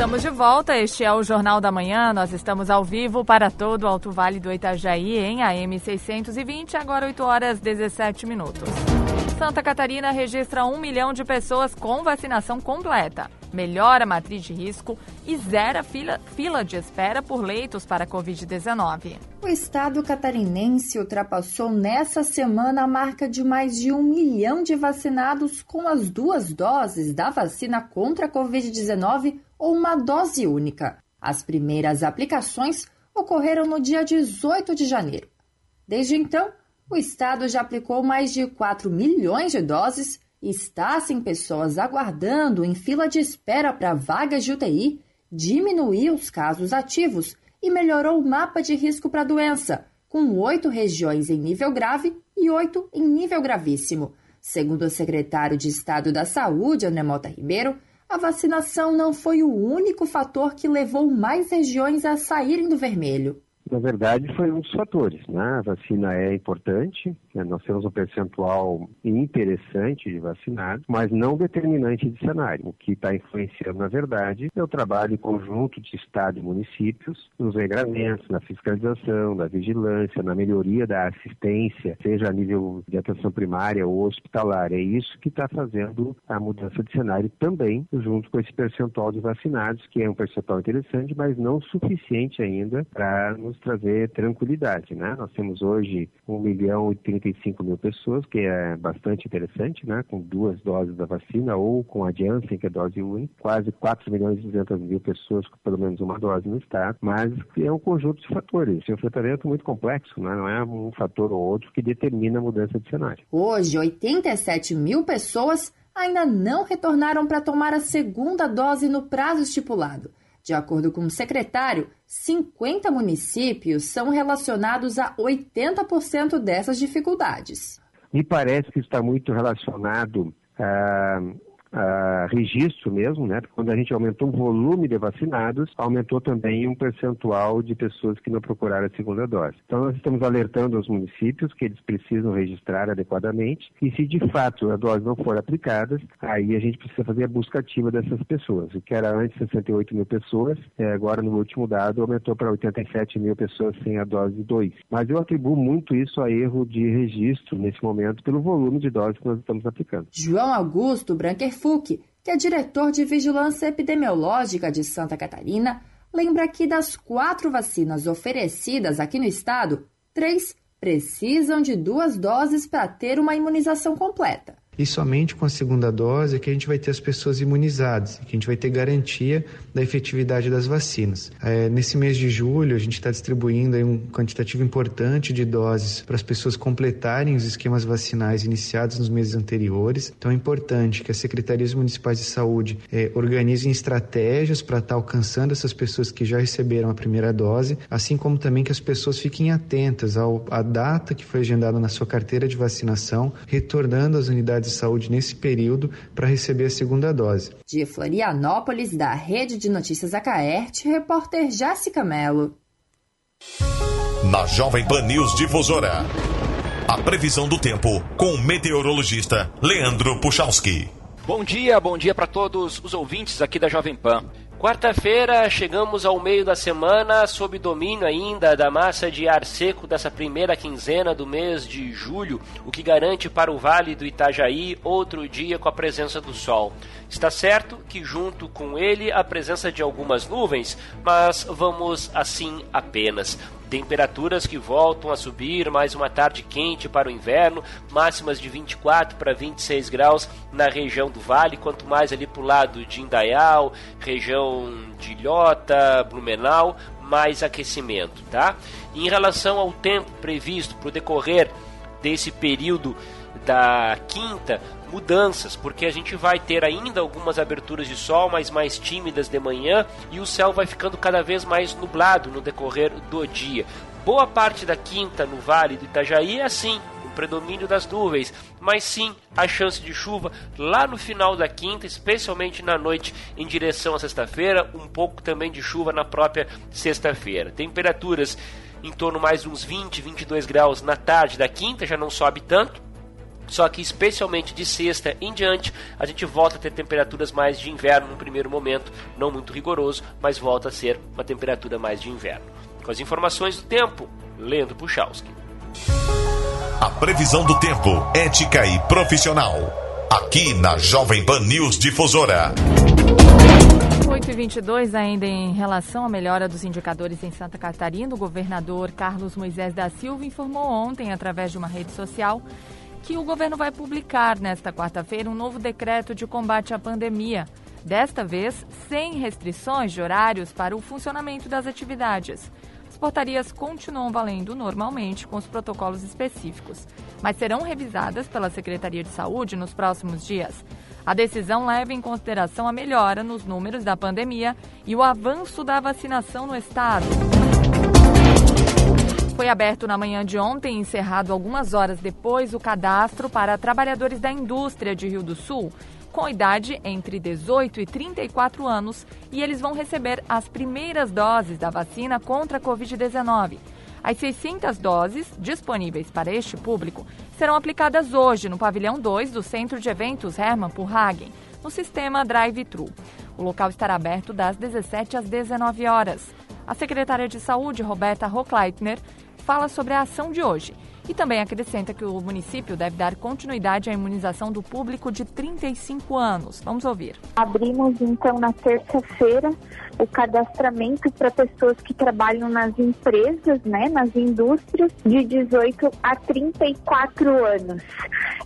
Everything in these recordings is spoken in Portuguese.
Estamos de volta, este é o Jornal da Manhã. Nós estamos ao vivo para todo o Alto Vale do Itajaí em AM 620, agora 8 horas 17 minutos. Santa Catarina registra um milhão de pessoas com vacinação completa, melhora a matriz de risco e zera fila, fila de espera por leitos para Covid-19. O estado catarinense ultrapassou nessa semana a marca de mais de um milhão de vacinados com as duas doses da vacina contra a Covid-19 ou uma dose única. As primeiras aplicações ocorreram no dia 18 de janeiro. Desde então, o estado já aplicou mais de 4 milhões de doses e está sem pessoas aguardando em fila de espera para vagas de UTI, diminuiu os casos ativos e melhorou o mapa de risco para a doença, com oito regiões em nível grave e oito em nível gravíssimo. Segundo o secretário de Estado da Saúde, Anemota Ribeiro, a vacinação não foi o único fator que levou mais regiões a saírem do vermelho. Na verdade, foi um dos fatores. Né? A vacina é importante, né? nós temos um percentual interessante de vacinados, mas não determinante de cenário. O que está influenciando, na verdade, é o trabalho em conjunto de Estado e municípios, nos regramentos, na fiscalização, na vigilância, na melhoria da assistência, seja a nível de atenção primária ou hospitalar. É isso que está fazendo a mudança de cenário também, junto com esse percentual de vacinados, que é um percentual interessante, mas não suficiente ainda para nos trazer tranquilidade, né? Nós temos hoje 1 milhão e 35 mil pessoas, que é bastante interessante, né? Com duas doses da vacina ou com a Janssen, que é dose única, quase 4 milhões e 200 mil pessoas com pelo menos uma dose no estado, mas é um conjunto de fatores, é um enfrentamento muito complexo, né? Não é um fator ou outro que determina a mudança de cenário. Hoje, 87 mil pessoas ainda não retornaram para tomar a segunda dose no prazo estipulado. De acordo com o secretário, 50 municípios são relacionados a 80% dessas dificuldades. Me parece que está muito relacionado a uh, registro mesmo, né? Quando a gente aumentou o volume de vacinados, aumentou também um percentual de pessoas que não procuraram a segunda dose. Então nós estamos alertando os municípios que eles precisam registrar adequadamente e se de fato a dose não for aplicada, aí a gente precisa fazer a busca ativa dessas pessoas. O que era antes 68 mil pessoas, é, agora no último dado aumentou para 87 mil pessoas sem a dose 2. Mas eu atribuo muito isso a erro de registro nesse momento pelo volume de doses que nós estamos aplicando. João Augusto Branquer Fuc, que é diretor de Vigilância Epidemiológica de Santa Catarina, lembra que das quatro vacinas oferecidas aqui no estado, três precisam de duas doses para ter uma imunização completa e somente com a segunda dose é que a gente vai ter as pessoas imunizadas, que a gente vai ter garantia da efetividade das vacinas. É, nesse mês de julho, a gente está distribuindo um quantitativo importante de doses para as pessoas completarem os esquemas vacinais iniciados nos meses anteriores. Então é importante que as secretarias municipais de saúde é, organizem estratégias para estar tá alcançando essas pessoas que já receberam a primeira dose, assim como também que as pessoas fiquem atentas ao, à data que foi agendada na sua carteira de vacinação, retornando às unidades de saúde nesse período para receber a segunda dose. De Florianópolis, da Rede de Notícias Acaerte, repórter Jéssica Mello. Na Jovem Pan News Difusora, a previsão do tempo com o meteorologista Leandro Puchalski. Bom dia, bom dia para todos os ouvintes aqui da Jovem Pan. Quarta-feira, chegamos ao meio da semana, sob domínio ainda da massa de ar seco dessa primeira quinzena do mês de julho, o que garante para o Vale do Itajaí outro dia com a presença do sol. Está certo que, junto com ele, a presença de algumas nuvens, mas vamos assim apenas. Temperaturas que voltam a subir, mais uma tarde quente para o inverno, máximas de 24 para 26 graus na região do Vale, quanto mais ali para o lado de Indaial, região de Ilhota, Blumenau, mais aquecimento, tá? em relação ao tempo previsto para o decorrer desse período da quinta, mudanças, porque a gente vai ter ainda algumas aberturas de sol, mas mais tímidas de manhã, e o céu vai ficando cada vez mais nublado no decorrer do dia. Boa parte da quinta no Vale do Itajaí é assim, o predomínio das nuvens, mas sim a chance de chuva lá no final da quinta, especialmente na noite em direção à sexta-feira, um pouco também de chuva na própria sexta-feira. Temperaturas em torno mais de uns 20, 22 graus na tarde da quinta, já não sobe tanto só que especialmente de sexta em diante, a gente volta a ter temperaturas mais de inverno no primeiro momento, não muito rigoroso, mas volta a ser uma temperatura mais de inverno. Com as informações do tempo, Leandro Puchalski. A previsão do tempo, ética e profissional. Aqui na Jovem Pan News Difusora. 8 e 22 ainda em relação à melhora dos indicadores em Santa Catarina, o governador Carlos Moisés da Silva informou ontem, através de uma rede social, que o governo vai publicar nesta quarta-feira um novo decreto de combate à pandemia. Desta vez, sem restrições de horários para o funcionamento das atividades. As portarias continuam valendo normalmente com os protocolos específicos, mas serão revisadas pela Secretaria de Saúde nos próximos dias. A decisão leva em consideração a melhora nos números da pandemia e o avanço da vacinação no estado. Foi aberto na manhã de ontem e encerrado algumas horas depois o cadastro para trabalhadores da indústria de Rio do Sul com idade entre 18 e 34 anos e eles vão receber as primeiras doses da vacina contra a Covid-19. As 600 doses disponíveis para este público serão aplicadas hoje no pavilhão 2 do Centro de Eventos Hermann Purhagen, no sistema Drive-Thru. O local estará aberto das 17 às 19 horas. A secretária de Saúde, Roberta Hochleitner, fala sobre a ação de hoje e também acrescenta que o município deve dar continuidade à imunização do público de 35 anos. Vamos ouvir. Abrimos então na terça-feira o cadastramento para pessoas que trabalham nas empresas, né, nas indústrias, de 18 a 34 anos.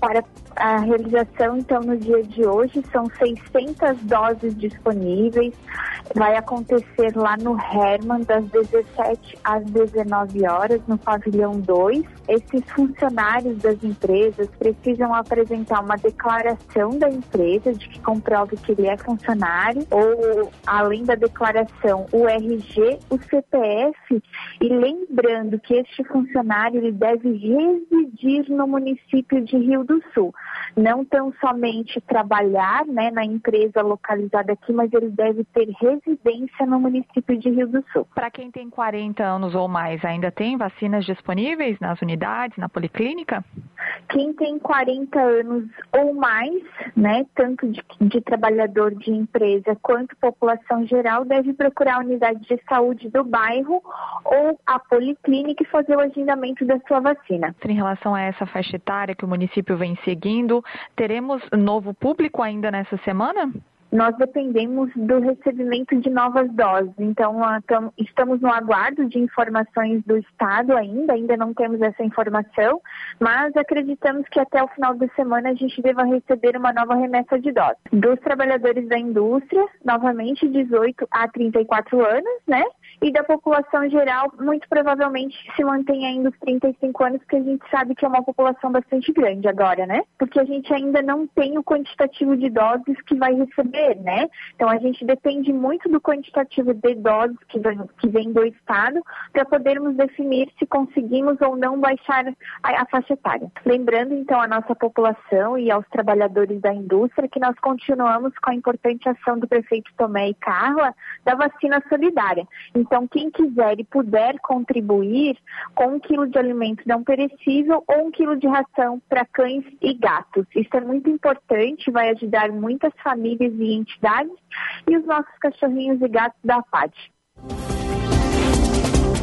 Para a realização, então, no dia de hoje, são 600 doses disponíveis. Vai acontecer lá no Herman, das 17 às 19 horas, no pavilhão 2. Esses funcionários das empresas precisam apresentar uma declaração da empresa de que comprove que ele é funcionário, ou, além da declaração, o RG, o CPF. E lembrando que este funcionário ele deve residir no município de Rio do Sul não tão somente trabalhar né, na empresa localizada aqui, mas ele deve ter residência no município de Rio do Sul. Para quem tem 40 anos ou mais, ainda tem vacinas disponíveis nas unidades, na policlínica? Quem tem 40 anos ou mais, né, tanto de, de trabalhador de empresa quanto população geral, deve procurar a unidade de saúde do bairro ou a policlínica e fazer o agendamento da sua vacina. Em relação a essa faixa etária que o município vem seguindo, teremos novo público ainda nessa semana? Nós dependemos do recebimento de novas doses. Então, estamos no aguardo de informações do Estado ainda, ainda não temos essa informação, mas acreditamos que até o final da semana a gente deva receber uma nova remessa de doses. Dos trabalhadores da indústria, novamente 18 a 34 anos, né? E da população geral, muito provavelmente se mantém ainda os 35 anos, porque a gente sabe que é uma população bastante grande agora, né? Porque a gente ainda não tem o quantitativo de doses que vai receber né? Então a gente depende muito do quantitativo de doses que vem, que vem do Estado para podermos definir se conseguimos ou não baixar a, a faixa etária. Lembrando então a nossa população e aos trabalhadores da indústria que nós continuamos com a importante ação do prefeito Tomé e Carla da vacina solidária. Então quem quiser e puder contribuir com um quilo de alimento não perecível ou um quilo de ração para cães e gatos. Isso é muito importante, vai ajudar muitas famílias e entidades e os nossos cachorrinhos e gatos da FAD.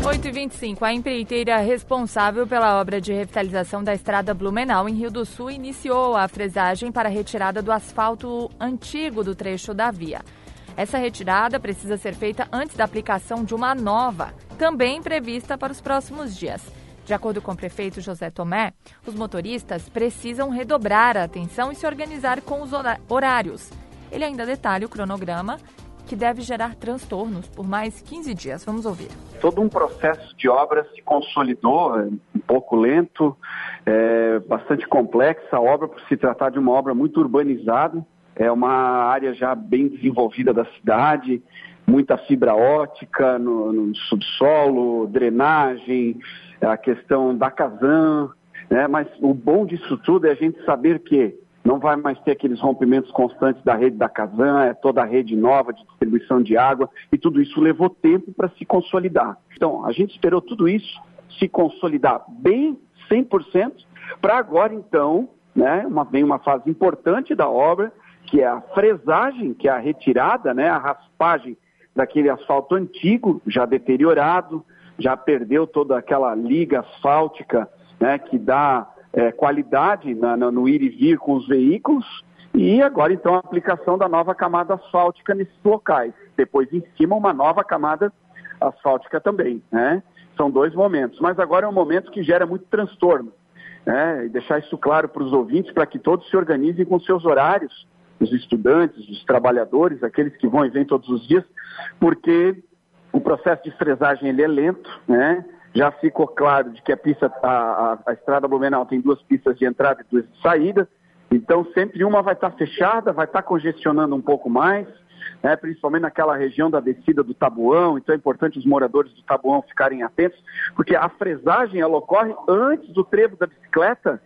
8h25. A empreiteira responsável pela obra de revitalização da estrada Blumenau em Rio do Sul iniciou a fresagem para a retirada do asfalto antigo do trecho da via. Essa retirada precisa ser feita antes da aplicação de uma nova, também prevista para os próximos dias. De acordo com o prefeito José Tomé, os motoristas precisam redobrar a atenção e se organizar com os horários. Ele ainda detalha o cronograma que deve gerar transtornos por mais 15 dias. Vamos ouvir. Todo um processo de obra se consolidou, é, um pouco lento, é, bastante complexa. A obra, por se tratar de uma obra muito urbanizada, é uma área já bem desenvolvida da cidade, muita fibra ótica no, no subsolo, drenagem, a questão da Casan, né? mas o bom disso tudo é a gente saber que não vai mais ter aqueles rompimentos constantes da rede da Casan, é toda a rede nova de distribuição de água, e tudo isso levou tempo para se consolidar. Então, a gente esperou tudo isso se consolidar bem, 100%, para agora, então, né? Uma, vem uma fase importante da obra, que é a fresagem, que é a retirada, né? A raspagem daquele asfalto antigo, já deteriorado, já perdeu toda aquela liga asfáltica, né? Que dá é, qualidade na, no ir e vir com os veículos. E agora, então, a aplicação da nova camada asfáltica nesses locais. Depois, em cima, uma nova camada asfáltica também, né? São dois momentos. Mas agora é um momento que gera muito transtorno. Né? E deixar isso claro para os ouvintes, para que todos se organizem com seus horários, os estudantes, os trabalhadores, aqueles que vão e vêm todos os dias, porque o processo de fresagem ele é lento, né? Já ficou claro de que a pista, a, a, a estrada Blumenau tem duas pistas de entrada e duas de saída, então sempre uma vai estar fechada, vai estar congestionando um pouco mais, né, principalmente naquela região da descida do Tabuão, então é importante os moradores do Tabuão ficarem atentos, porque a fresagem ela ocorre antes do trevo da bicicleta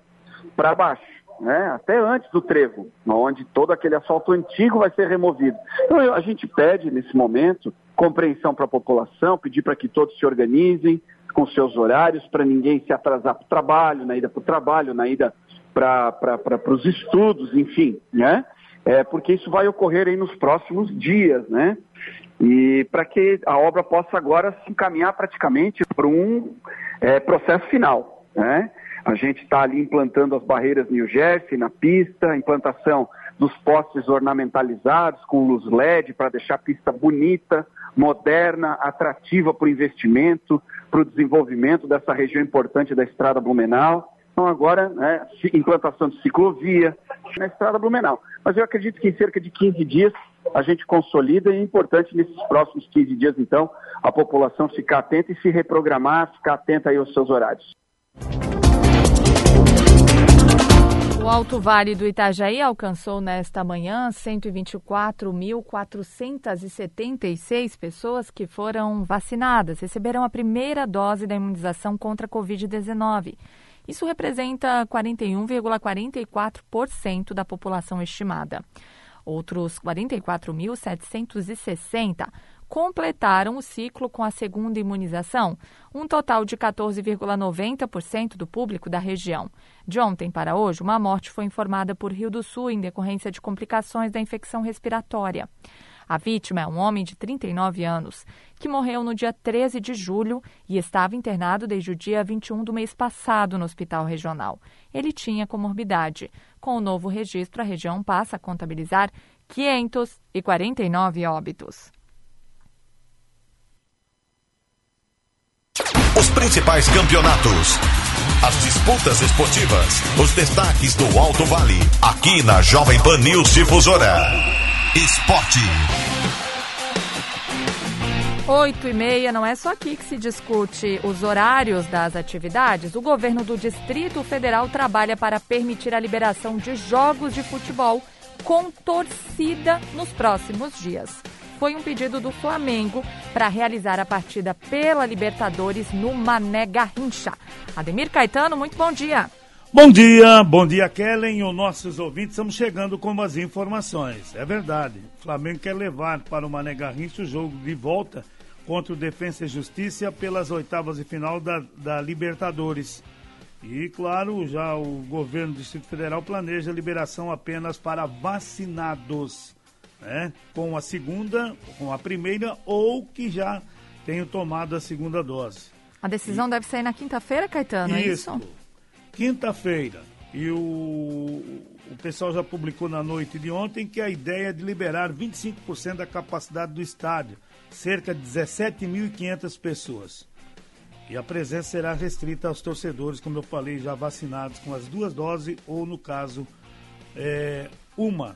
para baixo. Né, até antes do trevo, onde todo aquele asfalto antigo vai ser removido. Então a gente pede nesse momento compreensão para a população, pedir para que todos se organizem com seus horários, para ninguém se atrasar para o trabalho, na ida para o trabalho, na ida para os estudos, enfim, né? é, porque isso vai ocorrer aí nos próximos dias, né? E para que a obra possa agora se encaminhar praticamente para um é, processo final, né? A gente está ali implantando as barreiras New Jersey na pista, implantação dos postes ornamentalizados com luz LED para deixar a pista bonita, moderna, atrativa para o investimento, para o desenvolvimento dessa região importante da Estrada Blumenau. Então agora, né, implantação de ciclovia na Estrada Blumenau. Mas eu acredito que em cerca de 15 dias a gente consolida e é importante nesses próximos 15 dias, então, a população ficar atenta e se reprogramar, ficar atenta aí aos seus horários. O Alto Vale do Itajaí alcançou nesta manhã 124.476 pessoas que foram vacinadas, receberam a primeira dose da imunização contra a Covid-19. Isso representa 41,44% da população estimada. Outros 44.760 completaram o ciclo com a segunda imunização, um total de 14,90% do público da região. De ontem para hoje, uma morte foi informada por Rio do Sul em decorrência de complicações da infecção respiratória. A vítima é um homem de 39 anos, que morreu no dia 13 de julho e estava internado desde o dia 21 do mês passado no hospital regional. Ele tinha comorbidade. Com o novo registro, a região passa a contabilizar 549 óbitos. Os principais campeonatos. As disputas esportivas. Os destaques do Alto Vale. Aqui na Jovem Pan News Difusora. Esporte. Oito e meia, não é só aqui que se discute os horários das atividades. O governo do Distrito Federal trabalha para permitir a liberação de jogos de futebol com torcida nos próximos dias. Foi um pedido do Flamengo para realizar a partida pela Libertadores no Mané Garrincha. Ademir Caetano, muito bom dia. Bom dia, bom dia Kellen os nossos ouvintes. Estamos chegando com as informações. É verdade, o Flamengo quer levar para o Mané Garrincha o jogo de volta contra o Defensa e Justiça pelas oitavas de final da, da Libertadores. E, claro, já o governo do Distrito Federal planeja a liberação apenas para vacinados, né? Com a segunda, com a primeira ou que já tenham tomado a segunda dose. A decisão e... deve sair na quinta-feira, Caetano, é isso. é isso? quinta-feira. E o, o pessoal já publicou na noite de ontem que a ideia é de liberar 25% da capacidade do estádio, cerca de 17.500 pessoas. E a presença será restrita aos torcedores, como eu falei, já vacinados com as duas doses ou, no caso, é, uma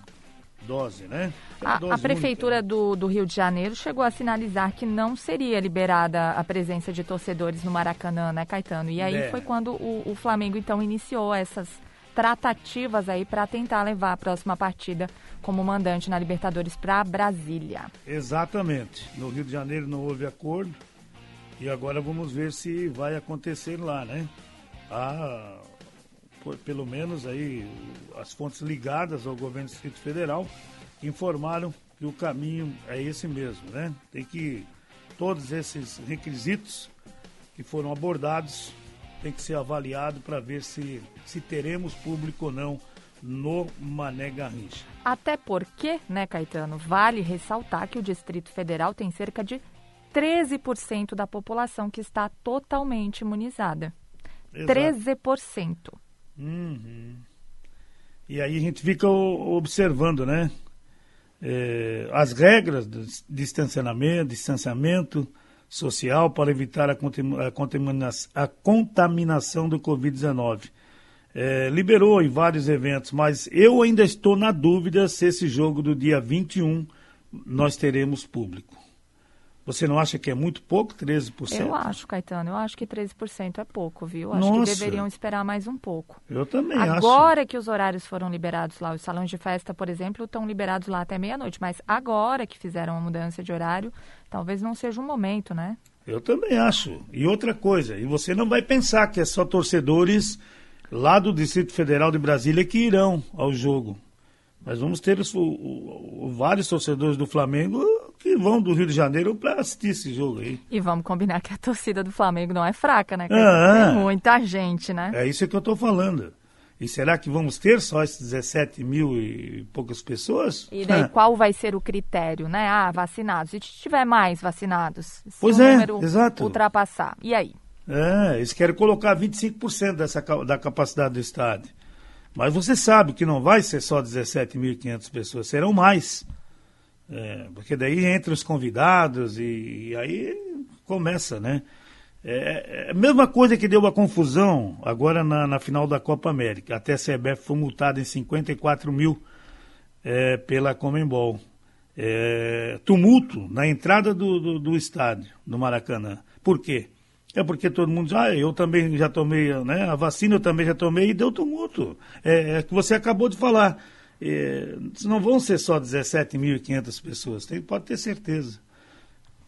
dose, né? A, a, Prefeitura do, do, Rio de Janeiro chegou a sinalizar que não seria liberada a presença de torcedores no Maracanã, né, Caetano? E aí é. foi quando o, o, Flamengo, então, iniciou essas tratativas aí para tentar levar a próxima partida como mandante na Libertadores para Brasília. Exatamente. No Rio de Janeiro não houve acordo e agora vamos ver se vai acontecer lá, né? Ah, pelo menos aí as fontes ligadas ao governo do Distrito Federal informaram que o caminho é esse mesmo, né? Tem que todos esses requisitos que foram abordados tem que ser avaliado para ver se, se teremos público ou não no Mané Garrincha. Até porque, né, Caetano, vale ressaltar que o Distrito Federal tem cerca de 13% da população que está totalmente imunizada. Exato. 13%. Uhum. E aí a gente fica observando, né? É, as regras de distanciamento, distanciamento social para evitar a, contaminação, a contaminação do Covid-19. É, liberou em vários eventos, mas eu ainda estou na dúvida se esse jogo do dia 21 nós teremos público. Você não acha que é muito pouco, 13%? Eu acho, Caetano, eu acho que 13% é pouco, viu? Acho Nossa. que deveriam esperar mais um pouco. Eu também Agora acho. Agora que os horários foram liberados lá, os salões de festa, por exemplo, estão liberados lá até meia-noite, mas agora que fizeram a mudança de horário, talvez não seja um momento, né? Eu também acho. E outra coisa, e você não vai pensar que é só torcedores lá do Distrito Federal de Brasília que irão ao jogo. Mas vamos ter os, o, o, vários torcedores do Flamengo que vão do Rio de Janeiro para assistir esse jogo aí. E vamos combinar que a torcida do Flamengo não é fraca, né? Ah, Tem muita gente, né? É isso que eu estou falando. E será que vamos ter só esses 17 mil e poucas pessoas? E daí ah. qual vai ser o critério, né? Ah, vacinados. E se tiver mais vacinados? Se pois o é, exato. ultrapassar. E aí? É, eles querem colocar 25% dessa, da capacidade do estádio. Mas você sabe que não vai ser só 17.500 pessoas, serão mais. É, porque daí entre os convidados e, e aí começa, né? É, é, a mesma coisa que deu a confusão agora na, na final da Copa América. Até a CBF foi multada em 54 mil é, pela Comembol. É, tumulto na entrada do, do, do, estádio, do Maracanã. Por quê? É porque todo mundo diz, ah, eu também já tomei, né? A vacina eu também já tomei e deu tumulto. É, é que você acabou de falar. É, não vão ser só 17.500 pessoas, tem, pode ter certeza.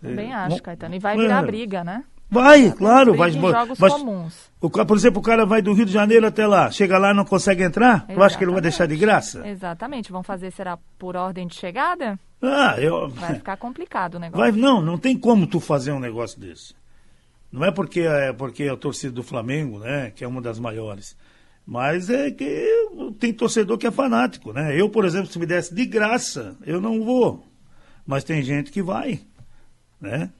Também é, acho, bom, Caetano. E vai virar é. briga, né? Vai, vai claro. Vai, jogos mas, comuns. O, por exemplo, o cara vai do Rio de Janeiro até lá, chega lá e não consegue entrar, tu acha que ele vai deixar de graça? Exatamente. Vão fazer, será por ordem de chegada? Ah, eu... Vai ficar complicado o negócio. Vai, não, não tem como tu fazer um negócio desse. Não é porque é porque é a torcida do Flamengo, né, que é uma das maiores. Mas é que tem torcedor que é fanático, né? Eu, por exemplo, se me desse de graça, eu não vou. Mas tem gente que vai, né?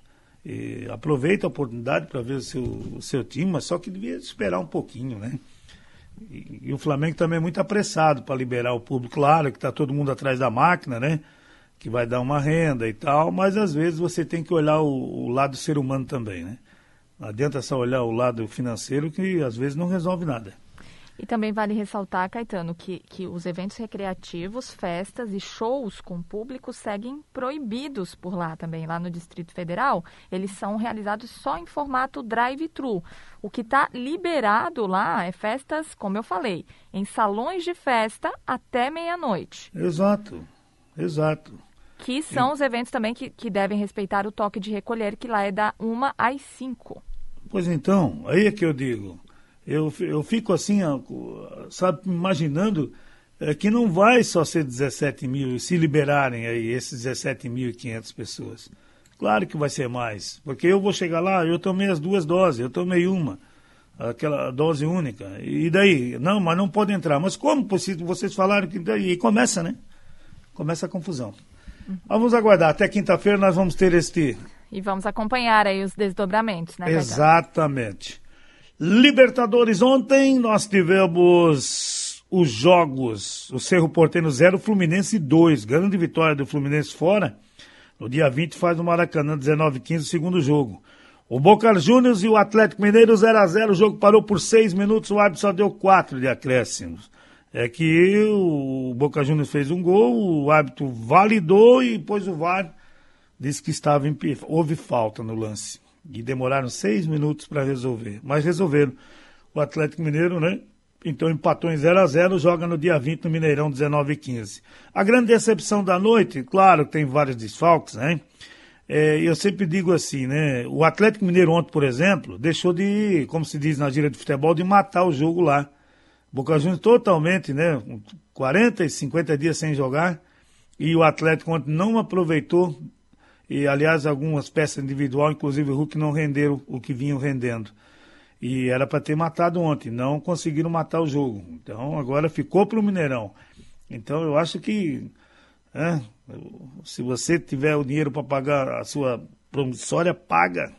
E aproveita a oportunidade para ver o seu, o seu time, mas só que devia esperar um pouquinho, né? E, e o Flamengo também é muito apressado para liberar o público. Claro que está todo mundo atrás da máquina, né? Que vai dar uma renda e tal, mas às vezes você tem que olhar o, o lado do ser humano também, né? Não adianta só olhar o lado financeiro que às vezes não resolve nada. E também vale ressaltar, Caetano, que, que os eventos recreativos, festas e shows com público seguem proibidos por lá também, lá no Distrito Federal. Eles são realizados só em formato drive-thru. O que está liberado lá é festas, como eu falei, em salões de festa até meia-noite. Exato, exato que são os eventos também que, que devem respeitar o toque de recolher, que lá é da 1 às 5. Pois então, aí é que eu digo. Eu, eu fico assim, sabe, imaginando é, que não vai só ser 17 mil, se liberarem aí esses 17.500 pessoas. Claro que vai ser mais, porque eu vou chegar lá, eu tomei as duas doses, eu tomei uma, aquela dose única. E daí? Não, mas não pode entrar. Mas como vocês falaram que daí? E começa, né? Começa a confusão. Vamos aguardar. Até quinta-feira nós vamos ter este e vamos acompanhar aí os desdobramentos, né? Exatamente. Libertadores, ontem nós tivemos os jogos, o Cerro Porteiro 0, Fluminense 2. Grande vitória do Fluminense fora. No dia 20 faz o Maracanã 19-15, o segundo jogo. O Boca Juniors e o Atlético Mineiro 0 a 0 O jogo parou por seis minutos, o árbitro só deu quatro de acréscimos. É que o Boca Juniors fez um gol, o árbitro validou e pôs o VAR disse que estava em, houve falta no lance. E demoraram seis minutos para resolver. Mas resolveram. O Atlético Mineiro, né? Então empatou em 0 a 0 joga no dia 20 no Mineirão 19 e 15. A grande decepção da noite, claro, tem vários desfalques, né? É, eu sempre digo assim, né? O Atlético Mineiro ontem, por exemplo, deixou de, como se diz na gíria de futebol, de matar o jogo lá. Boca Juniors totalmente, né? 40 e 50 dias sem jogar. E o Atlético ontem não aproveitou e aliás algumas peças individuais, inclusive o Hulk, não renderam o que vinham rendendo. E era para ter matado ontem, não conseguiram matar o jogo. Então agora ficou para o Mineirão. Então eu acho que é, se você tiver o dinheiro para pagar a sua promissória, paga.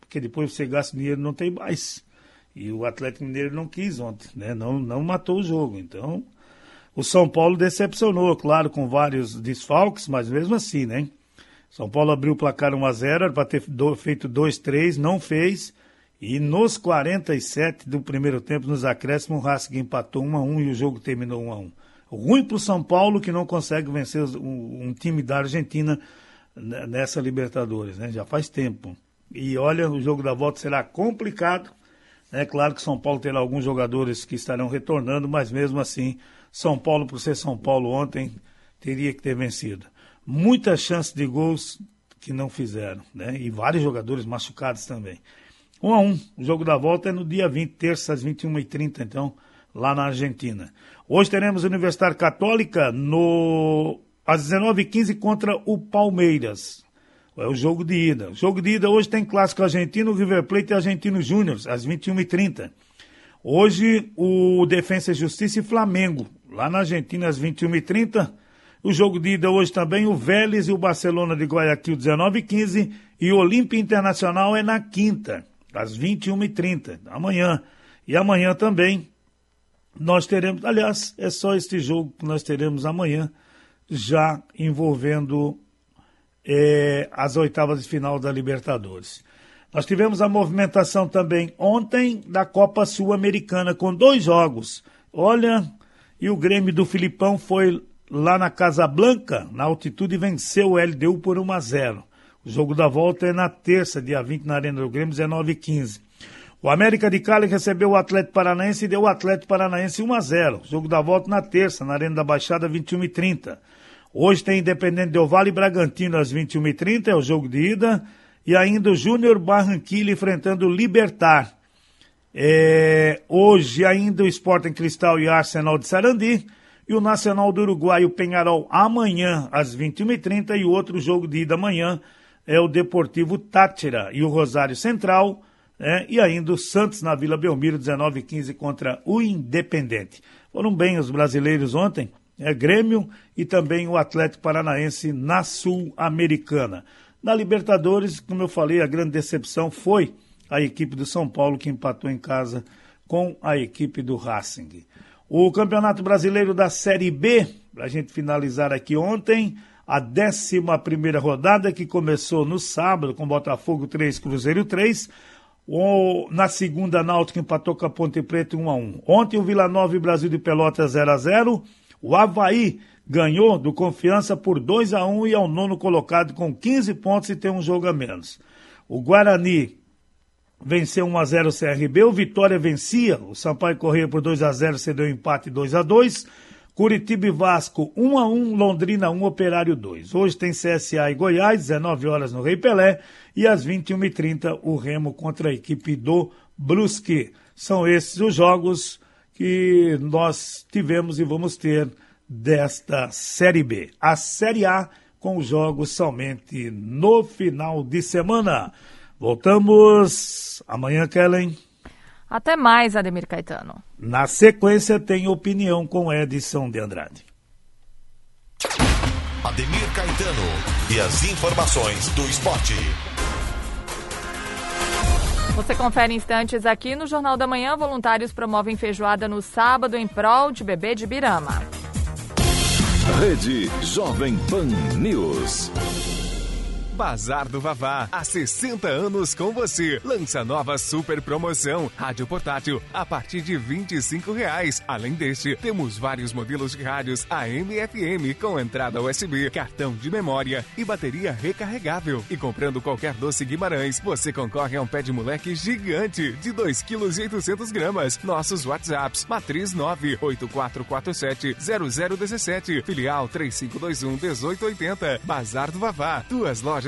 Porque depois você gasta dinheiro não tem mais. E o Atlético Mineiro não quis ontem, né? Não, não matou o jogo. Então, o São Paulo decepcionou, claro, com vários desfalques, mas mesmo assim, né? São Paulo abriu o placar 1 a 0 era para ter feito 2-3, não fez. E nos 47 do primeiro tempo, nos acréscimos, o Racing empatou 1 a 1 e o jogo terminou 1 a 1. Ruim para o São Paulo que não consegue vencer um, um time da Argentina nessa Libertadores, né? Já faz tempo. E olha, o jogo da volta será complicado. É claro que São Paulo terá alguns jogadores que estarão retornando, mas mesmo assim, São Paulo, por ser São Paulo ontem, teria que ter vencido. Muitas chances de gols que não fizeram, né? E vários jogadores machucados também. 1 a 1 O jogo da volta é no dia 20, terça, às 21h30, então, lá na Argentina. Hoje teremos Universidade Católica no às 19h15 contra o Palmeiras. É o jogo de ida. O jogo de ida hoje tem clássico argentino, River Plate e Argentino Júnior, às 21h30. Hoje, o Defensa e Justiça e Flamengo, lá na Argentina, às 21h30. O jogo de ida hoje também, o Vélez e o Barcelona de Guayaquil, 19h15. E o Olímpia Internacional é na quinta, às 21h30, amanhã. E amanhã também nós teremos, aliás, é só este jogo que nós teremos amanhã, já envolvendo é, as oitavas de final da Libertadores. Nós tivemos a movimentação também ontem da Copa Sul-Americana com dois jogos. Olha, e o Grêmio do Filipão foi lá na Casa Blanca, na altitude, e venceu o LDU por 1 a 0. O jogo da volta é na terça, dia 20, na Arena do Grêmio, 19 h 15. O América de Cali recebeu o Atlético Paranaense e deu o Atlético Paranaense 1 a 0. Jogo da volta na terça, na Arena da Baixada, 21 h 30. Hoje tem Independente Del Vale e Bragantino às 21h30, é o jogo de ida. E ainda o Júnior Barranquilla enfrentando o Libertar. É, hoje ainda o Sporting Cristal e Arsenal de Sarandi. E o Nacional do Uruguai o Penharol amanhã às 21h30. E o outro jogo de ida amanhã é o Deportivo Tátira e o Rosário Central. É, e ainda o Santos na Vila Belmiro, 19h15 contra o Independente. Foram bem os brasileiros ontem é, Grêmio e também o Atlético Paranaense na Sul-Americana. Na Libertadores, como eu falei, a grande decepção foi a equipe do São Paulo que empatou em casa com a equipe do Racing. O Campeonato Brasileiro da Série B, para a gente finalizar aqui ontem, a 11 rodada que começou no sábado com Botafogo 3, Cruzeiro 3. O, na segunda, Náutico empatou com a Ponte Preta 1 a 1 Ontem o Vila Nova e Brasil de Pelotas 0 a 0 o Havaí ganhou do Confiança por 2 a 1 e é o nono colocado com 15 pontos e tem um jogo a menos. O Guarani venceu 1 a 0 o CRB, o Vitória vencia, o Sampaio Correia por 2 a 0 cedeu empate 2 a 2 Curitiba e Vasco 1 a 1 Londrina 1, Operário 2. Hoje tem CSA e Goiás, 19 horas no Rei Pelé, e às 21h30 o Remo contra a equipe do Brusque. São esses os jogos que nós tivemos e vamos ter desta Série B. A Série A com os jogos somente no final de semana. Voltamos amanhã, Kellen. Até mais, Ademir Caetano. Na sequência, tem opinião com Edson de Andrade. Ademir Caetano e as informações do esporte. Você confere instantes aqui no Jornal da Manhã. Voluntários promovem feijoada no sábado em prol de bebê de Birama. Rede Jovem Pan News. Bazar do Vavá, há 60 anos com você. Lança nova super promoção, rádio portátil, a partir de 25 reais. Além deste, temos vários modelos de rádios AM e FM com entrada USB, cartão de memória e bateria recarregável. E comprando qualquer doce Guimarães, você concorre a um pé de moleque gigante de 2 kg 800 gramas. Nossos WhatsApps, matriz 98447 0017, filial 3521 1880. Bazar do Vavá, duas lojas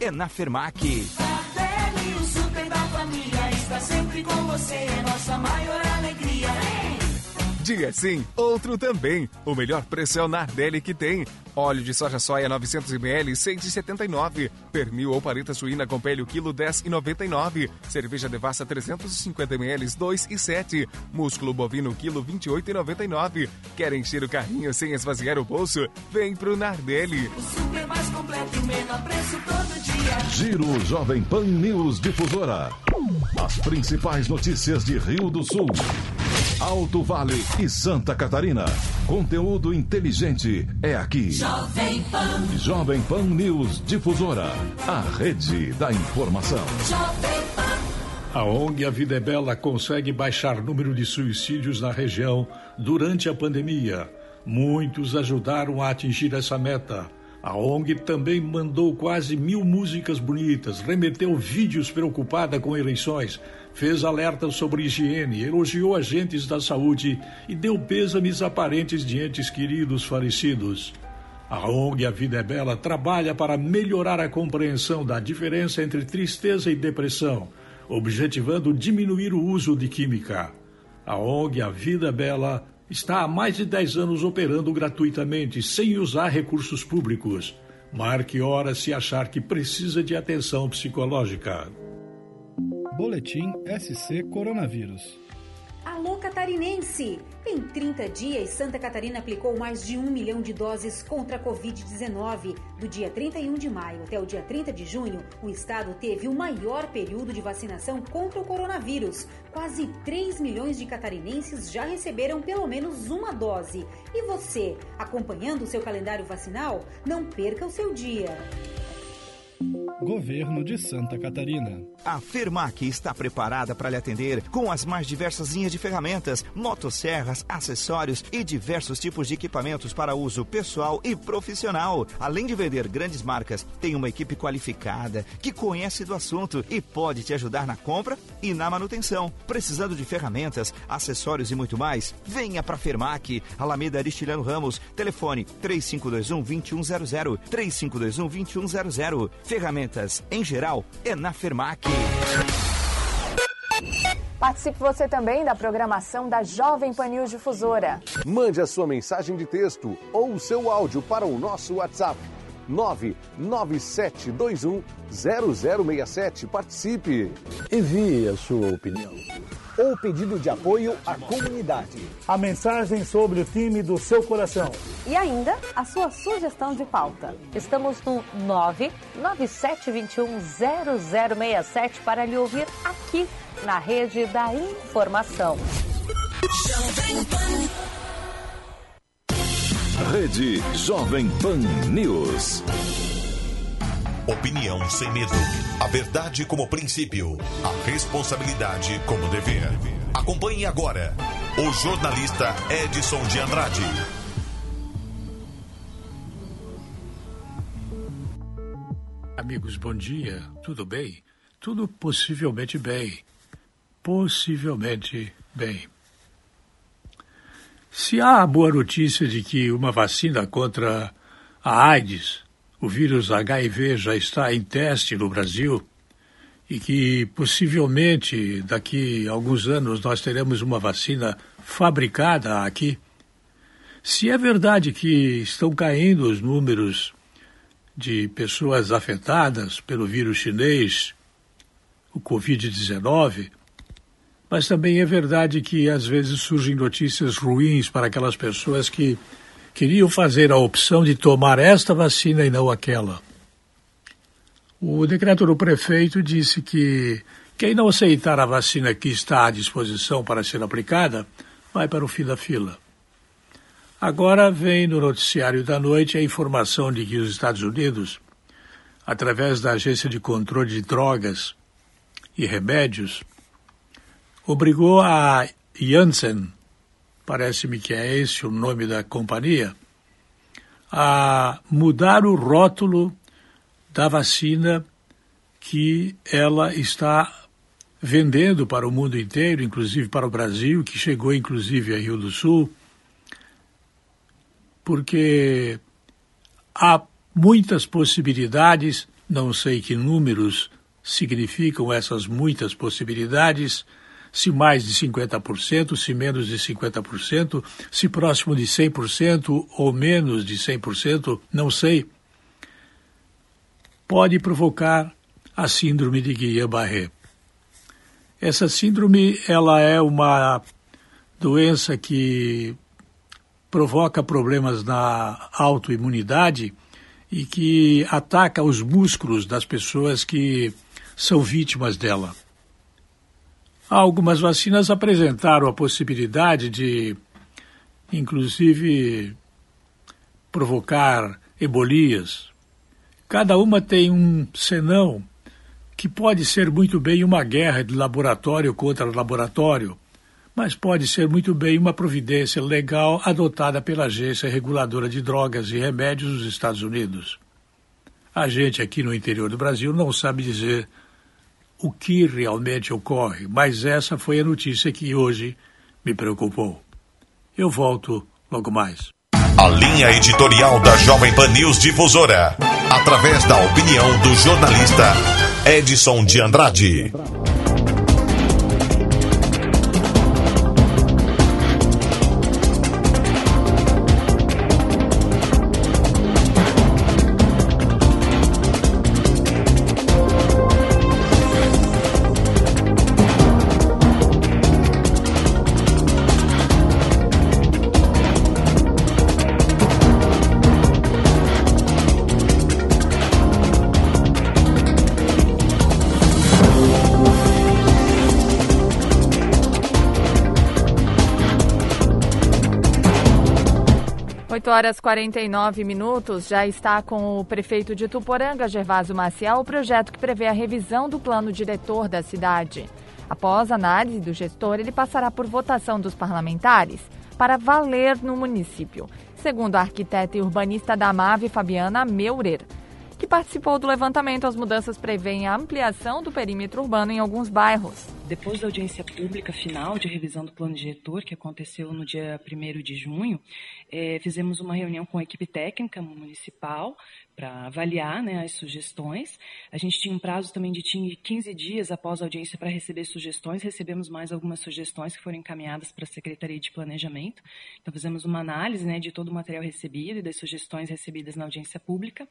é na Fermac. o super da família está sempre com você, é nossa maior. Dia sim, outro também. O melhor preço é o Nardelli que tem. Óleo de soja soia 900ml, 6,79. Pernil ou paleta suína com pele o quilo 10,99. Cerveja devassa 350ml, 2,7. Músculo bovino quilo 28,99. Quer encher o carrinho sem esvaziar o bolso? Vem pro Nardelli. O super mais completo e menor preço todo dia. Giro Jovem Pan News Difusora. As principais notícias de Rio do Sul. Alto Vale e Santa Catarina. Conteúdo inteligente é aqui. Jovem Pan. Jovem Pan News Difusora. A rede da informação. Jovem Pan. A ONG A Vida é Bela consegue baixar número de suicídios na região durante a pandemia. Muitos ajudaram a atingir essa meta. A ONG também mandou quase mil músicas bonitas, remeteu vídeos preocupada com eleições, fez alertas sobre higiene, elogiou agentes da saúde e deu pêsames aparentes de entes queridos falecidos. A ONG A Vida é Bela trabalha para melhorar a compreensão da diferença entre tristeza e depressão, objetivando diminuir o uso de química. A ONG A Vida é Bela está há mais de 10 anos operando gratuitamente, sem usar recursos públicos. Marque hora se achar que precisa de atenção psicológica. Boletim SC Coronavírus. Alô Catarinense! Em 30 dias, Santa Catarina aplicou mais de um milhão de doses contra a Covid-19. Do dia 31 de maio até o dia 30 de junho, o estado teve o maior período de vacinação contra o coronavírus. Quase 3 milhões de catarinenses já receberam pelo menos uma dose. E você, acompanhando o seu calendário vacinal? Não perca o seu dia. Governo de Santa Catarina. A Firmac está preparada para lhe atender com as mais diversas linhas de ferramentas, motosserras, acessórios e diversos tipos de equipamentos para uso pessoal e profissional. Além de vender grandes marcas, tem uma equipe qualificada que conhece do assunto e pode te ajudar na compra e na manutenção. Precisando de ferramentas, acessórios e muito mais? Venha para a Firmac, Alameda Aristiliano Ramos, telefone 3521 2100, 3521 2100. Ferramentas em geral é na Fermac. Participe você também da programação da Jovem Pan News Difusora. Mande a sua mensagem de texto ou o seu áudio para o nosso WhatsApp 997210067. Participe. Envie a sua opinião ou pedido de apoio à comunidade. A mensagem sobre o time do seu coração. E ainda a sua sugestão de pauta. Estamos no 997210067 para lhe ouvir aqui na Rede da Informação. Rede Jovem Pan News. Opinião sem medo. A verdade como princípio. A responsabilidade como dever. Acompanhe agora o jornalista Edson de Andrade. Amigos, bom dia. Tudo bem? Tudo possivelmente bem. Possivelmente bem. Se há a boa notícia de que uma vacina contra a AIDS, o vírus HIV, já está em teste no Brasil e que possivelmente daqui a alguns anos nós teremos uma vacina fabricada aqui, se é verdade que estão caindo os números de pessoas afetadas pelo vírus chinês, o Covid-19, mas também é verdade que às vezes surgem notícias ruins para aquelas pessoas que queriam fazer a opção de tomar esta vacina e não aquela. O decreto do prefeito disse que quem não aceitar a vacina que está à disposição para ser aplicada vai para o fim da fila. Agora vem no noticiário da noite a informação de que os Estados Unidos através da Agência de Controle de Drogas e Remédios, obrigou a Janssen, parece-me que é esse o nome da companhia, a mudar o rótulo da vacina que ela está vendendo para o mundo inteiro, inclusive para o Brasil, que chegou inclusive a Rio do Sul, porque há muitas possibilidades, não sei que números significam essas muitas possibilidades, se mais de 50%, se menos de 50%, se próximo de 100% ou menos de 100%, não sei, pode provocar a síndrome de Guillain-Barré. Essa síndrome ela é uma doença que provoca problemas na autoimunidade e que ataca os músculos das pessoas que são vítimas dela. Algumas vacinas apresentaram a possibilidade de, inclusive, provocar ebolias. Cada uma tem um senão que pode ser muito bem uma guerra de laboratório contra laboratório, mas pode ser muito bem uma providência legal adotada pela Agência Reguladora de Drogas e Remédios dos Estados Unidos. A gente aqui no interior do Brasil não sabe dizer o que realmente ocorre, mas essa foi a notícia que hoje me preocupou. Eu volto logo mais. A linha editorial da Jovem Pan News Difusora, através da opinião do jornalista Edson de Andrade. 8 horas 49 minutos, já está com o prefeito de Tuporanga, Gervásio Maciel, o projeto que prevê a revisão do plano diretor da cidade. Após análise do gestor, ele passará por votação dos parlamentares para valer no município, segundo a arquiteta e urbanista da MAVE, Fabiana Meurer que participou do levantamento, as mudanças prevêem a ampliação do perímetro urbano em alguns bairros. Depois da audiência pública final de revisão do plano diretor, que aconteceu no dia 1 de junho, é, fizemos uma reunião com a equipe técnica municipal para avaliar né, as sugestões. A gente tinha um prazo também de 15 dias após a audiência para receber sugestões. Recebemos mais algumas sugestões que foram encaminhadas para a Secretaria de Planejamento. Então, fizemos uma análise né, de todo o material recebido e das sugestões recebidas na audiência pública.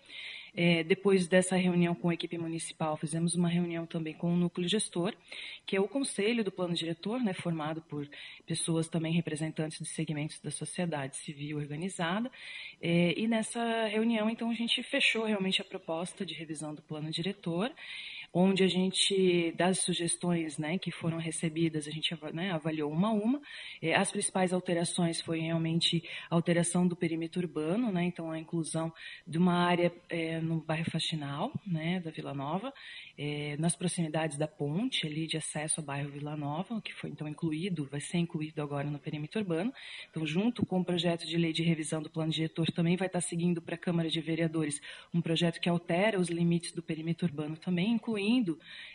É, depois dessa reunião com a equipe municipal, fizemos uma reunião também com o núcleo gestor, que é o conselho do plano diretor, né, formado por pessoas também representantes de segmentos da sociedade civil organizada. É, e nessa reunião, então, a gente fechou realmente a proposta de revisão do plano diretor onde a gente, das sugestões né, que foram recebidas, a gente né, avaliou uma a uma. É, as principais alterações foi realmente a alteração do perímetro urbano, né, então a inclusão de uma área é, no bairro Faxinal, né, da Vila Nova, é, nas proximidades da ponte ali de acesso ao bairro Vila Nova, que foi então incluído, vai ser incluído agora no perímetro urbano. Então, junto com o projeto de lei de revisão do plano diretor, também vai estar seguindo para a Câmara de Vereadores um projeto que altera os limites do perímetro urbano também, incluindo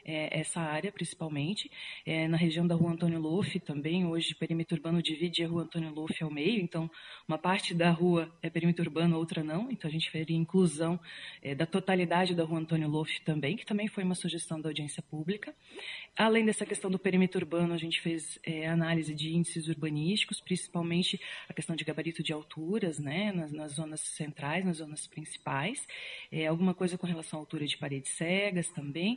é, essa área principalmente. É, na região da Rua Antônio Luff também, hoje o perímetro urbano divide a Rua Antônio Luff ao meio, então uma parte da rua é perímetro urbano, outra não, então a gente faria inclusão é, da totalidade da Rua Antônio Luff também, que também foi uma uma sugestão da audiência pública. Além dessa questão do perímetro urbano, a gente fez é, análise de índices urbanísticos, principalmente a questão de gabarito de alturas, né, nas, nas zonas centrais, nas zonas principais. É, alguma coisa com relação à altura de paredes cegas também.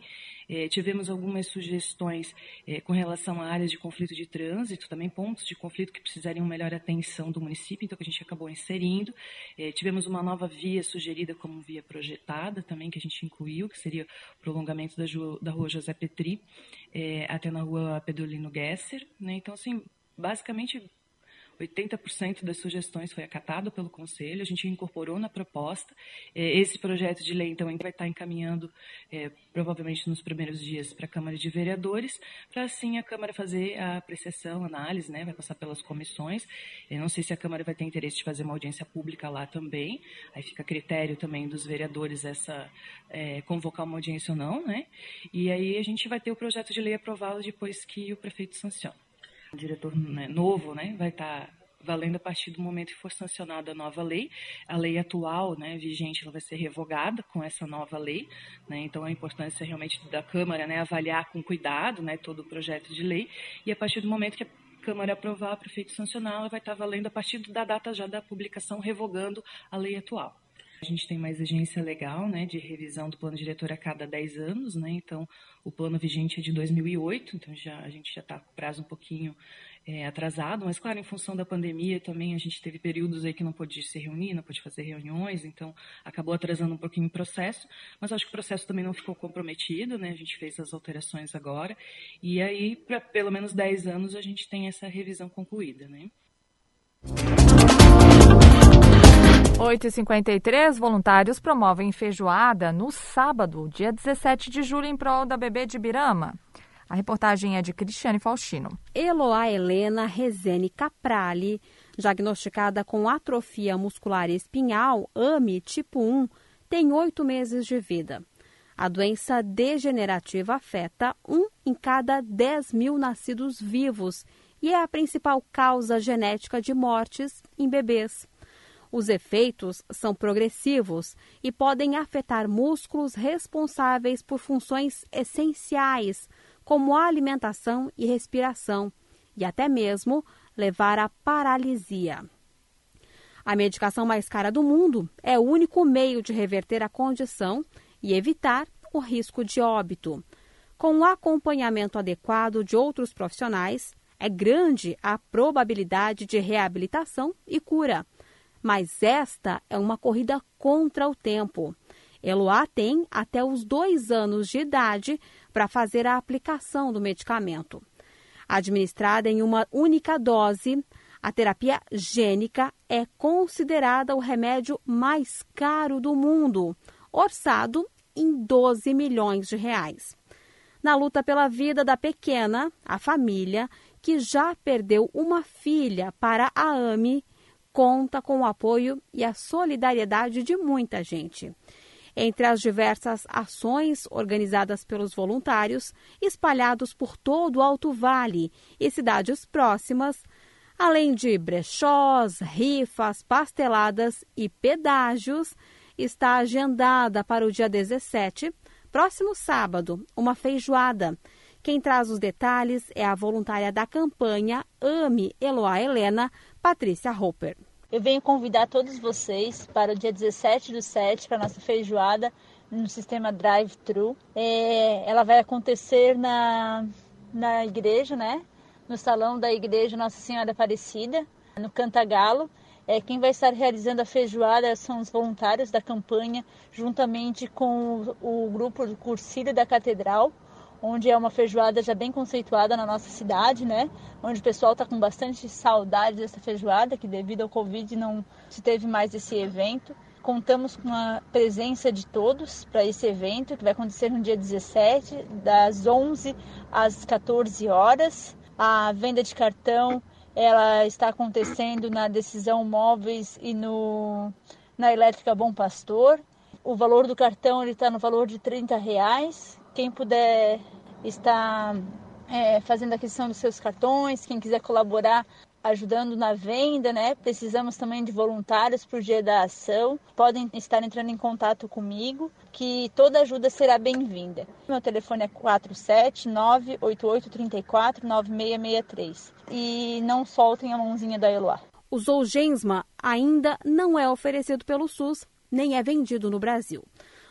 É, tivemos algumas sugestões é, com relação a áreas de conflito de trânsito, também pontos de conflito que precisariam melhor atenção do município, então que a gente acabou inserindo. É, tivemos uma nova via sugerida como via projetada também, que a gente incluiu, que seria o prolongamento da, da rua José Petri é, até na rua Pedolino Gesser. Né? Então, assim, basicamente 80% das sugestões foi acatado pelo Conselho, a gente incorporou na proposta. É, esse projeto de lei, então, vai estar encaminhando, é, provavelmente nos primeiros dias, para a Câmara de Vereadores, para assim a Câmara fazer a apreciação, análise, né, vai passar pelas comissões. Eu não sei se a Câmara vai ter interesse de fazer uma audiência pública lá também, aí fica a critério também dos vereadores essa é, convocar uma audiência ou não, né? E aí a gente vai ter o projeto de lei aprovado depois que o prefeito sanciona. O diretor né, novo, né, vai estar tá valendo a partir do momento que for sancionada a nova lei. A lei atual, né, vigente, ela vai ser revogada com essa nova lei. Né, então, a importância realmente da Câmara né, avaliar com cuidado né, todo o projeto de lei. E a partir do momento que a Câmara aprovar, o prefeito sancionar, ela vai estar valendo a partir da data já da publicação, revogando a lei atual. A gente tem uma exigência legal né, de revisão do plano diretor a cada 10 anos, né, então o plano vigente é de 2008, então já, a gente já está com prazo um pouquinho é, atrasado, mas claro, em função da pandemia também a gente teve períodos aí que não pôde se reunir, não pôde fazer reuniões, então acabou atrasando um pouquinho o processo, mas acho que o processo também não ficou comprometido, né? A gente fez as alterações agora, e aí, para pelo menos 10 anos, a gente tem essa revisão concluída, né? 8h53, voluntários promovem feijoada no sábado, dia 17 de julho, em prol da bebê de Birama. A reportagem é de Cristiane Faustino. Eloá Helena Rezene Caprali, diagnosticada com atrofia muscular espinhal, AMI tipo 1, tem oito meses de vida. A doença degenerativa afeta um em cada 10 mil nascidos vivos e é a principal causa genética de mortes em bebês. Os efeitos são progressivos e podem afetar músculos responsáveis por funções essenciais, como a alimentação e respiração, e até mesmo levar à paralisia. A medicação mais cara do mundo é o único meio de reverter a condição e evitar o risco de óbito. Com o acompanhamento adequado de outros profissionais, é grande a probabilidade de reabilitação e cura. Mas esta é uma corrida contra o tempo. Eloá tem até os dois anos de idade para fazer a aplicação do medicamento. Administrada em uma única dose, a terapia gênica é considerada o remédio mais caro do mundo, orçado em 12 milhões de reais. Na luta pela vida da pequena, a família, que já perdeu uma filha para a AME, conta com o apoio e a solidariedade de muita gente entre as diversas ações organizadas pelos voluntários espalhados por todo o Alto Vale e cidades próximas, além de brechós, rifas, pasteladas e pedágios, está agendada para o dia 17, próximo sábado, uma feijoada. Quem traz os detalhes é a voluntária da campanha Ame Eloá Helena, Patrícia Hopper. Eu venho convidar todos vocês para o dia 17 do 7 para a nossa feijoada no sistema drive-thru. É, ela vai acontecer na, na igreja, né? No salão da igreja Nossa Senhora Aparecida, no Cantagalo. É, quem vai estar realizando a feijoada são os voluntários da campanha, juntamente com o, o grupo do Cursilho da Catedral onde é uma feijoada já bem conceituada na nossa cidade, né? Onde o pessoal está com bastante saudade dessa feijoada, que devido ao Covid não se teve mais esse evento. Contamos com a presença de todos para esse evento, que vai acontecer no dia 17, das 11 às 14 horas. A venda de cartão ela está acontecendo na Decisão Móveis e no, na Elétrica Bom Pastor. O valor do cartão está no valor de 30 reais. Quem puder está é, fazendo a aquisição dos seus cartões, quem quiser colaborar ajudando na venda, né? Precisamos também de voluntários para o dia da ação. Podem estar entrando em contato comigo, que toda ajuda será bem-vinda. Meu telefone é 47988349663. E não soltem a mãozinha da Eloá. O Zolgensma ainda não é oferecido pelo SUS, nem é vendido no Brasil.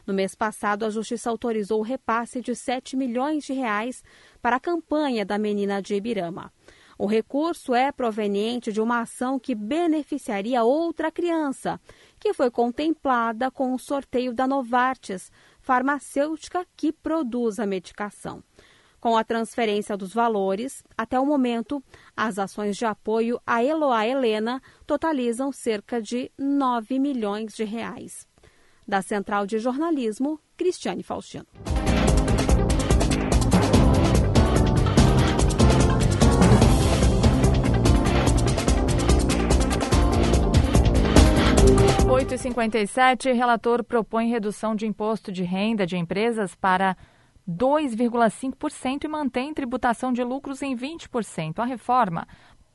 No mês passado, a Justiça autorizou o repasse de 7 milhões de reais para a campanha da menina de Ibirama. O recurso é proveniente de uma ação que beneficiaria outra criança, que foi contemplada com o sorteio da Novartis, farmacêutica que produz a medicação. Com a transferência dos valores, até o momento, as ações de apoio a Eloá Helena totalizam cerca de 9 milhões de reais. Da Central de Jornalismo, Cristiane Faustino. E cinquenta e sete, relator propõe redução de imposto de renda de empresas para 2,5% e mantém tributação de lucros em 20%. A reforma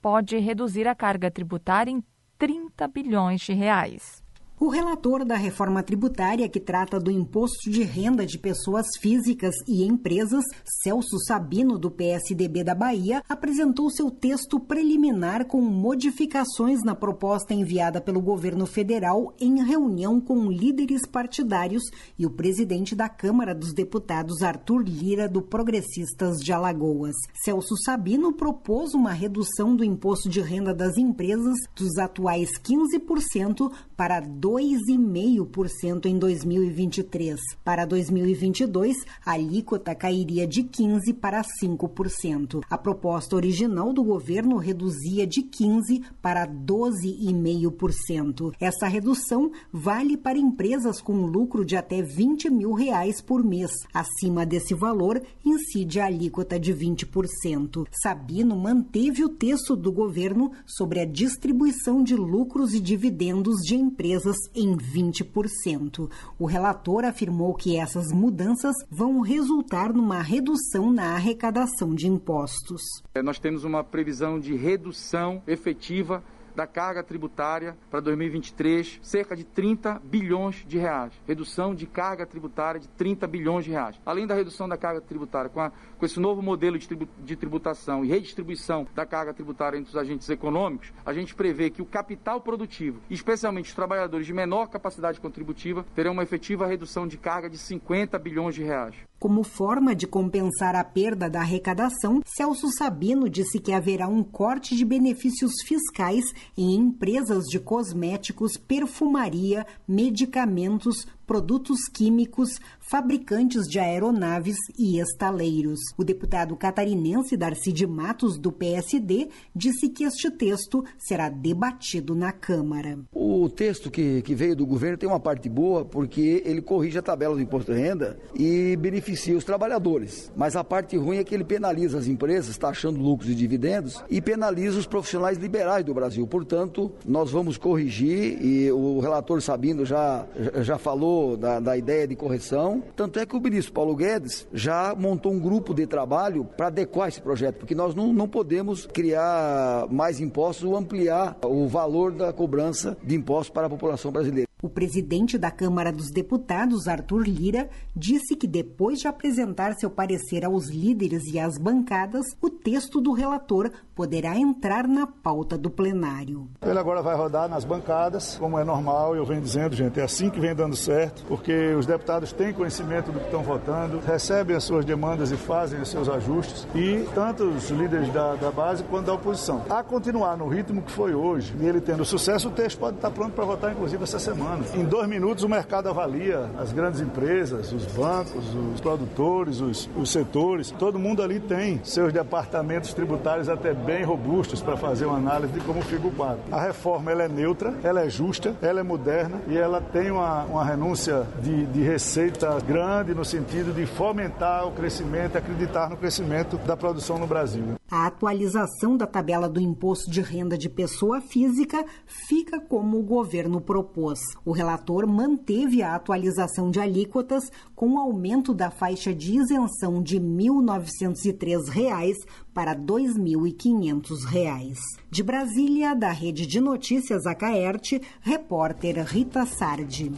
pode reduzir a carga tributária em 30 bilhões de reais. O relator da reforma tributária que trata do imposto de renda de pessoas físicas e empresas, Celso Sabino, do PSDB da Bahia, apresentou seu texto preliminar com modificações na proposta enviada pelo governo federal em reunião com líderes partidários e o presidente da Câmara dos Deputados, Arthur Lira, do Progressistas de Alagoas. Celso Sabino propôs uma redução do imposto de renda das empresas dos atuais 15% para 2,5% em 2023. Para 2022, a alíquota cairia de 15% para 5%. A proposta original do governo reduzia de 15% para 12,5%. Essa redução vale para empresas com lucro de até 20 mil reais por mês. Acima desse valor, incide a alíquota de 20%. Sabino manteve o texto do governo sobre a distribuição de lucros e dividendos de empresas em 20%. O relator afirmou que essas mudanças vão resultar numa redução na arrecadação de impostos. Nós temos uma previsão de redução efetiva da carga tributária para 2023, cerca de 30 bilhões de reais. Redução de carga tributária de 30 bilhões de reais. Além da redução da carga tributária, com, a, com esse novo modelo de, tribu, de tributação e redistribuição da carga tributária entre os agentes econômicos, a gente prevê que o capital produtivo, especialmente os trabalhadores de menor capacidade contributiva, terão uma efetiva redução de carga de 50 bilhões de reais. Como forma de compensar a perda da arrecadação, Celso Sabino disse que haverá um corte de benefícios fiscais em empresas de cosméticos, perfumaria, medicamentos, produtos químicos, fabricantes de aeronaves e estaleiros. O deputado catarinense Darcy de Matos, do PSD, disse que este texto será debatido na Câmara. O texto que, que veio do governo tem uma parte boa, porque ele corrige a tabela do imposto de renda e beneficia os trabalhadores. Mas a parte ruim é que ele penaliza as empresas, taxando lucros e dividendos, e penaliza os profissionais liberais do Brasil. Portanto, nós vamos corrigir, e o relator Sabino já, já falou da, da ideia de correção. Tanto é que o ministro Paulo Guedes já montou um grupo de trabalho para adequar esse projeto, porque nós não, não podemos criar mais impostos ou ampliar o valor da cobrança de impostos para a população brasileira. O presidente da Câmara dos Deputados, Arthur Lira, disse que depois de apresentar seu parecer aos líderes e às bancadas, o texto do relator poderá entrar na pauta do plenário. Ele agora vai rodar nas bancadas, como é normal, eu venho dizendo, gente, é assim que vem dando certo, porque os deputados têm conhecimento do que estão votando, recebem as suas demandas e fazem os seus ajustes, e tanto os líderes da, da base quanto da oposição. A continuar no ritmo que foi hoje, e ele tendo sucesso, o texto pode estar pronto para votar, inclusive, essa semana. Em dois minutos o mercado avalia as grandes empresas, os bancos, os produtores, os, os setores. Todo mundo ali tem seus departamentos tributários até bem robustos para fazer uma análise de como fica o quadro. A reforma ela é neutra, ela é justa, ela é moderna e ela tem uma, uma renúncia de, de receita grande no sentido de fomentar o crescimento, acreditar no crescimento da produção no Brasil. A atualização da tabela do imposto de renda de pessoa física fica como o governo propôs. O relator manteve a atualização de alíquotas com o aumento da faixa de isenção de R$ 1.903 para R$ 2.500. De Brasília, da Rede de Notícias Acaerte, repórter Rita Sardi.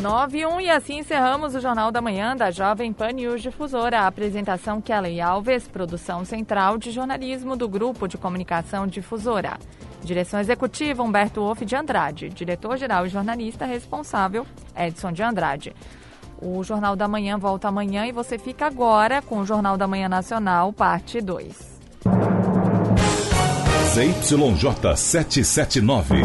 9 e 1 e assim encerramos o Jornal da Manhã da Jovem Pan News Difusora. A apresentação Kelly Alves, produção central de jornalismo do Grupo de Comunicação Difusora. Direção executiva Humberto Wolff de Andrade. Diretor-geral e jornalista responsável Edson de Andrade. O Jornal da Manhã volta amanhã e você fica agora com o Jornal da Manhã Nacional, parte 2. ZYJ 779.